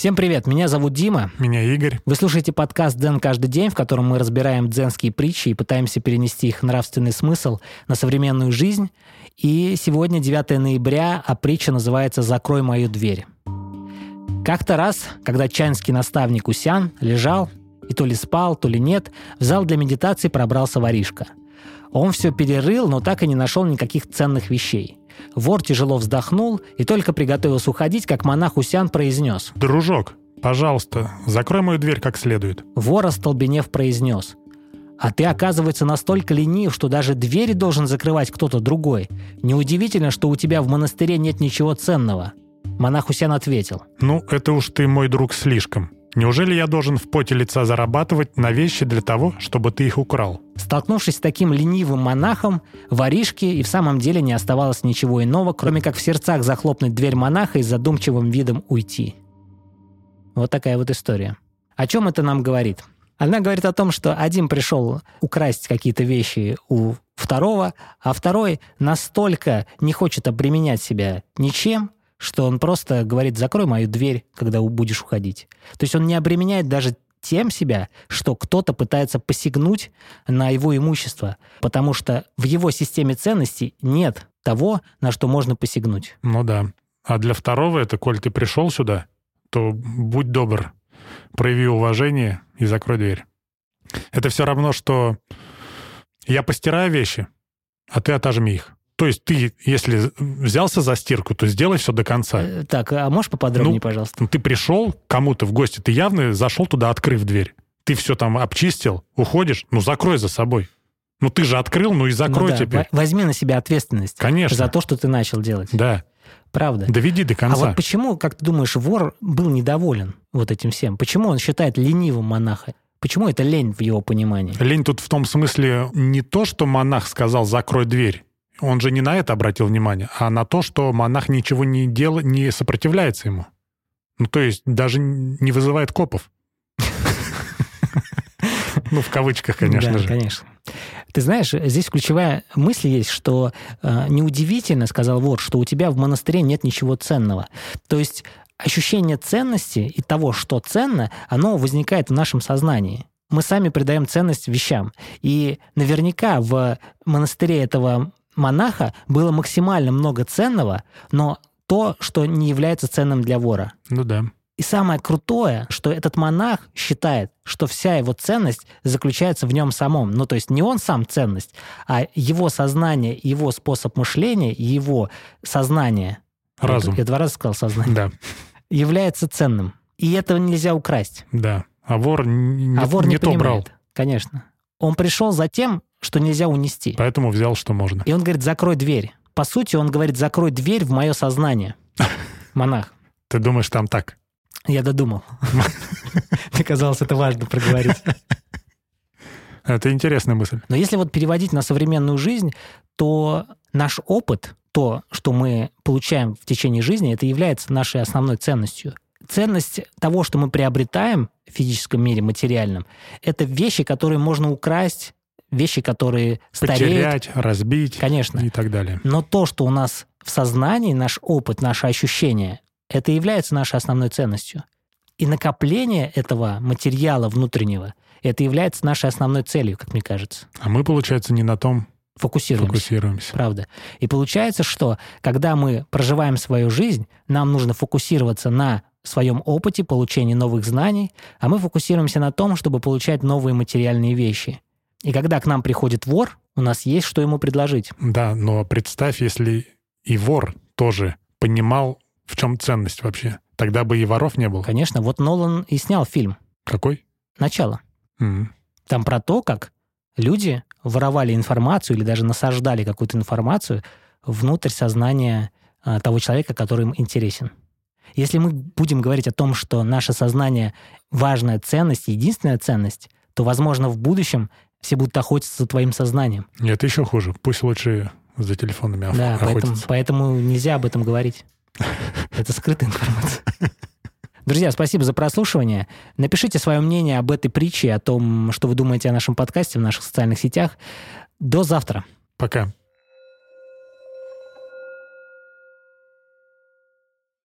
Всем привет, меня зовут Дима. Меня Игорь. Вы слушаете подкаст «Дзен каждый день», в котором мы разбираем дзенские притчи и пытаемся перенести их нравственный смысл на современную жизнь. И сегодня 9 ноября, а притча называется «Закрой мою дверь». Как-то раз, когда чайнский наставник Усян лежал и то ли спал, то ли нет, в зал для медитации пробрался воришка. Он все перерыл, но так и не нашел никаких ценных вещей. Вор тяжело вздохнул и только приготовился уходить, как монах Усян произнес. «Дружок, пожалуйста, закрой мою дверь как следует». Вор, остолбенев, произнес. А ты, оказывается, настолько ленив, что даже двери должен закрывать кто-то другой. Неудивительно, что у тебя в монастыре нет ничего ценного. Монах Усян ответил. «Ну, это уж ты, мой друг, слишком. Неужели я должен в поте лица зарабатывать на вещи для того, чтобы ты их украл?» Столкнувшись с таким ленивым монахом, воришке и в самом деле не оставалось ничего иного, кроме как в сердцах захлопнуть дверь монаха и задумчивым видом уйти. Вот такая вот история. О чем это нам говорит? Она говорит о том, что один пришел украсть какие-то вещи у второго, а второй настолько не хочет обременять себя ничем, что он просто говорит, закрой мою дверь, когда будешь уходить. То есть он не обременяет даже тем себя, что кто-то пытается посягнуть на его имущество, потому что в его системе ценностей нет того, на что можно посягнуть. Ну да. А для второго это, коль ты пришел сюда, то будь добр, прояви уважение и закрой дверь. Это все равно, что я постираю вещи, а ты отожми их. То есть ты, если взялся за стирку, то сделай все до конца. Э, так, а можешь поподробнее, ну, пожалуйста? Ты пришел кому-то в гости, ты явно зашел туда, открыв дверь. Ты все там обчистил, уходишь, ну закрой за собой. Ну ты же открыл, ну и закрой ну, да. теперь. Возьми на себя ответственность. Конечно. За то, что ты начал делать. Да. Правда. Доведи до конца. А вот почему, как ты думаешь, вор был недоволен вот этим всем? Почему он считает ленивым монаха? Почему это лень в его понимании? Лень тут в том смысле не то, что монах сказал «закрой дверь», он же не на это обратил внимание, а на то, что монах ничего не делает, не сопротивляется ему. Ну, то есть даже не вызывает копов. Ну, в кавычках, конечно же. конечно. Ты знаешь, здесь ключевая мысль есть, что э, неудивительно, сказал вор, что у тебя в монастыре нет ничего ценного. То есть ощущение ценности и того, что ценно, оно возникает в нашем сознании мы сами придаем ценность вещам. И наверняка в монастыре этого монаха было максимально много ценного, но то, что не является ценным для вора. Ну да. И самое крутое, что этот монах считает, что вся его ценность заключается в нем самом. Ну, то есть не он сам ценность, а его сознание, его способ мышления, его сознание. Разум. Я, два раза сказал сознание. Да. Является ценным. И этого нельзя украсть. Да. А вор не, а вор не, не то понимает, брал. Конечно. Он пришел за тем, что нельзя унести. Поэтому взял, что можно. И он говорит, закрой дверь. По сути, он говорит, закрой дверь в мое сознание. Монах. Ты думаешь, там так? Я додумал. Мне казалось, это важно проговорить. Это интересная мысль. Но если вот переводить на современную жизнь, то наш опыт, то, что мы получаем в течение жизни, это является нашей основной ценностью. Ценность того, что мы приобретаем в физическом мире, материальном, это вещи, которые можно украсть, вещи, которые стареют. Потерять, разбить. Конечно. И так далее. Но то, что у нас в сознании, наш опыт, наши ощущения, это является нашей основной ценностью. И накопление этого материала внутреннего, это является нашей основной целью, как мне кажется. А мы, получается, не на том фокусируемся. Фокусируемся. Правда. И получается, что когда мы проживаем свою жизнь, нам нужно фокусироваться на своем опыте получения новых знаний, а мы фокусируемся на том, чтобы получать новые материальные вещи. И когда к нам приходит вор, у нас есть что ему предложить. Да, но представь, если и вор тоже понимал, в чем ценность вообще. Тогда бы и воров не было. Конечно, вот Нолан и снял фильм. Какой? Начало. Mm-hmm. Там про то, как люди воровали информацию или даже насаждали какую-то информацию внутрь сознания а, того человека, который им интересен. Если мы будем говорить о том, что наше сознание важная ценность, единственная ценность, то, возможно, в будущем все будут охотиться за твоим сознанием. Нет, еще хуже. Пусть лучше за телефонами охотятся. Да, поэтому, поэтому нельзя об этом говорить. Это скрытая информация. Друзья, спасибо за прослушивание. Напишите свое мнение об этой притче, о том, что вы думаете о нашем подкасте в наших социальных сетях. До завтра. Пока.